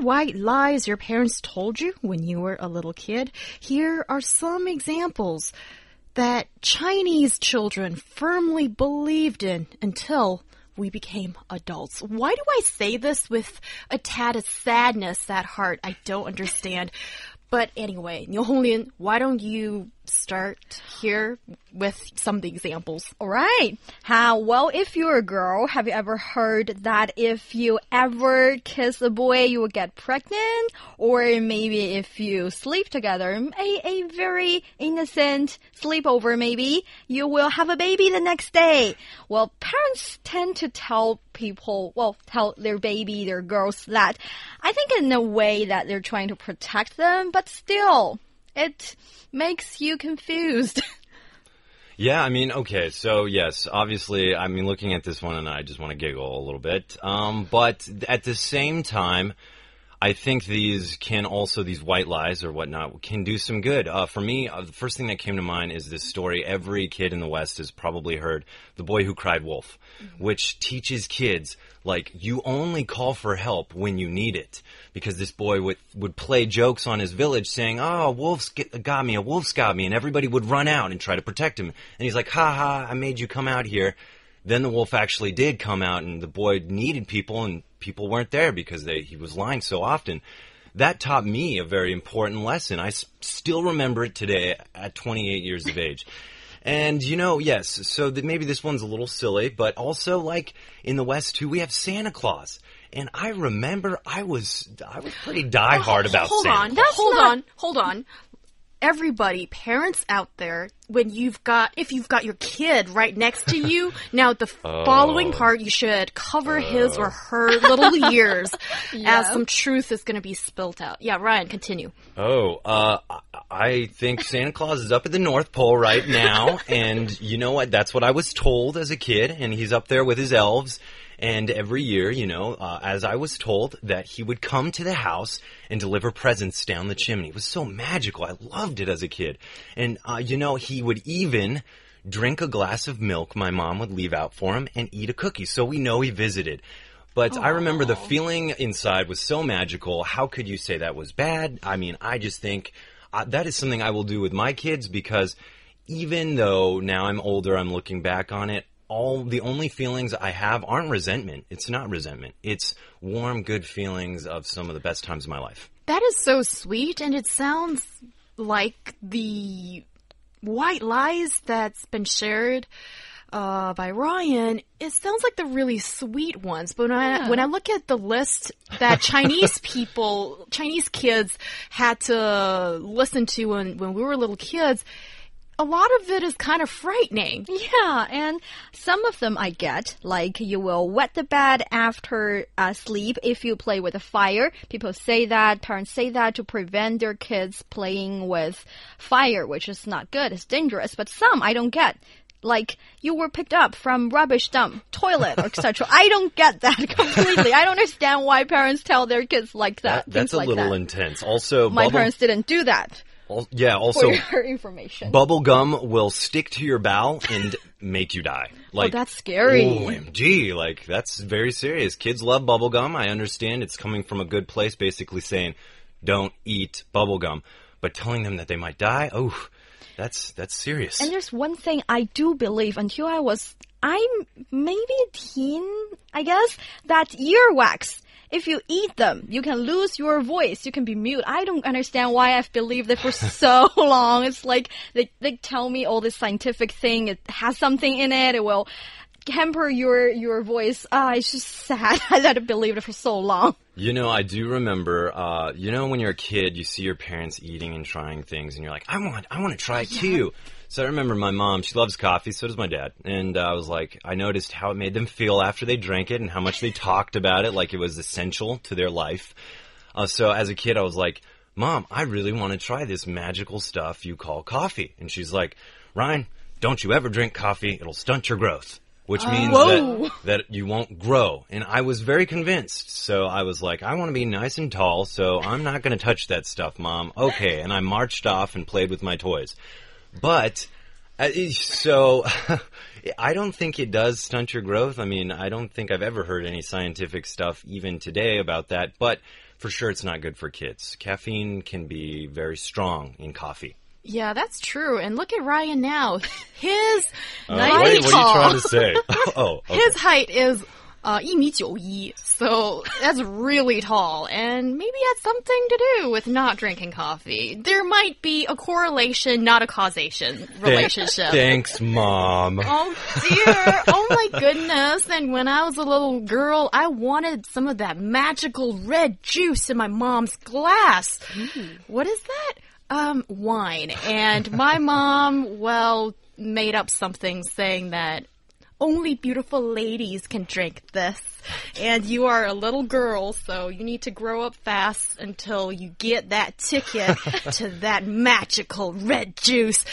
White lies your parents told you when you were a little kid? Here are some examples that Chinese children firmly believed in until we became adults. Why do I say this with a tad of sadness at heart? I don't understand. But anyway, Niu Honglin, why don't you start here with some of the examples? All right. How well, if you're a girl, have you ever heard that if you ever kiss a boy, you will get pregnant? Or maybe if you sleep together, a, a very innocent sleepover, maybe you will have a baby the next day. Well, parents tend to tell people, well, tell their baby, their girls that I think in a way that they're trying to protect them, but still, it makes you confused. Yeah, I mean, okay, so yes, obviously, I mean, looking at this one, and I just want to giggle a little bit. Um, but at the same time, I think these can also these white lies or whatnot can do some good. Uh, for me, uh, the first thing that came to mind is this story. Every kid in the West has probably heard "The Boy Who Cried Wolf," mm-hmm. which teaches kids like you only call for help when you need it. Because this boy would would play jokes on his village, saying, "Oh, wolves got me, a wolf's got me," and everybody would run out and try to protect him. And he's like, "Ha ha! I made you come out here." Then the wolf actually did come out, and the boy needed people, and people weren't there because they, he was lying so often. That taught me a very important lesson. I s- still remember it today at 28 years of age. And you know, yes, so that maybe this one's a little silly, but also like in the West too, we have Santa Claus. And I remember I was I was pretty oh, diehard oh, about hold Santa. On, Claus. Hold on, hold on everybody, parents out there, when you've got, if you've got your kid right next to you, now the oh. following part, you should cover his or her little ears yeah. as some truth is going to be spilt out. Yeah, Ryan, continue. Oh, uh, I think Santa Claus is up at the North Pole right now, and you know what? That's what I was told as a kid, and he's up there with his elves and every year, you know, uh, as I was told, that he would come to the house and deliver presents down the chimney. It was so magical. I loved it as a kid. And, uh, you know, he would even drink a glass of milk my mom would leave out for him and eat a cookie. So we know he visited. But Aww. I remember the feeling inside was so magical. How could you say that was bad? I mean, I just think uh, that is something I will do with my kids because even though now I'm older, I'm looking back on it, all the only feelings I have aren't resentment. It's not resentment. It's warm, good feelings of some of the best times of my life. That is so sweet, and it sounds like the white lies that's been shared uh, by Ryan. It sounds like the really sweet ones, but when yeah. I when I look at the list that Chinese people, Chinese kids had to listen to when when we were little kids a lot of it is kind of frightening. Yeah, and some of them I get, like you will wet the bed after uh, sleep if you play with a fire. People say that, parents say that to prevent their kids playing with fire, which is not good, it's dangerous. But some I don't get like you were picked up from rubbish dump, toilet, etc. I don't get that completely. I don't understand why parents tell their kids like that. that that's a like little that. intense. Also, my parents didn't do that. Al yeah, also for your information. Bubble gum will stick to your bowel and make you die. Oh, like oh, that's scary. OMG, like that's very serious. Kids love bubble gum. I understand it's coming from a good place basically saying don't eat bubble gum, but telling them that they might die, oh, that's that's serious. And there's one thing I do believe until I was I'm maybe a teen, I guess, that earwax if you eat them, you can lose your voice. You can be mute. I don't understand why I've believed it for so long. It's like they, they tell me all this scientific thing. It has something in it. It will hamper your your voice. Ah, it's just sad I believed it for so long. You know, I do remember. Uh, you know, when you're a kid, you see your parents eating and trying things, and you're like, I want, I want to try yeah. too. So I remember my mom, she loves coffee, so does my dad. And uh, I was like, I noticed how it made them feel after they drank it and how much they talked about it like it was essential to their life. Uh, so as a kid, I was like, Mom, I really want to try this magical stuff you call coffee. And she's like, Ryan, don't you ever drink coffee. It'll stunt your growth. Which means that, that you won't grow. And I was very convinced. So I was like, I want to be nice and tall, so I'm not going to touch that stuff, Mom. Okay. And I marched off and played with my toys. But, uh, so, I don't think it does stunt your growth. I mean, I don't think I've ever heard any scientific stuff even today about that, but for sure it's not good for kids. Caffeine can be very strong in coffee. Yeah, that's true. And look at Ryan now. His uh, height. What, are you trying to say? Oh, oh, okay. his height is uh, so that's really tall, and maybe that's something to do with not drinking coffee. There might be a correlation, not a causation relationship. Thanks, Mom. Oh, dear. oh, my goodness. And when I was a little girl, I wanted some of that magical red juice in my mom's glass. Mm. What is that? Um, wine. And my mom, well, made up something saying that only beautiful ladies can drink this. And you are a little girl, so you need to grow up fast until you get that ticket to that magical red juice.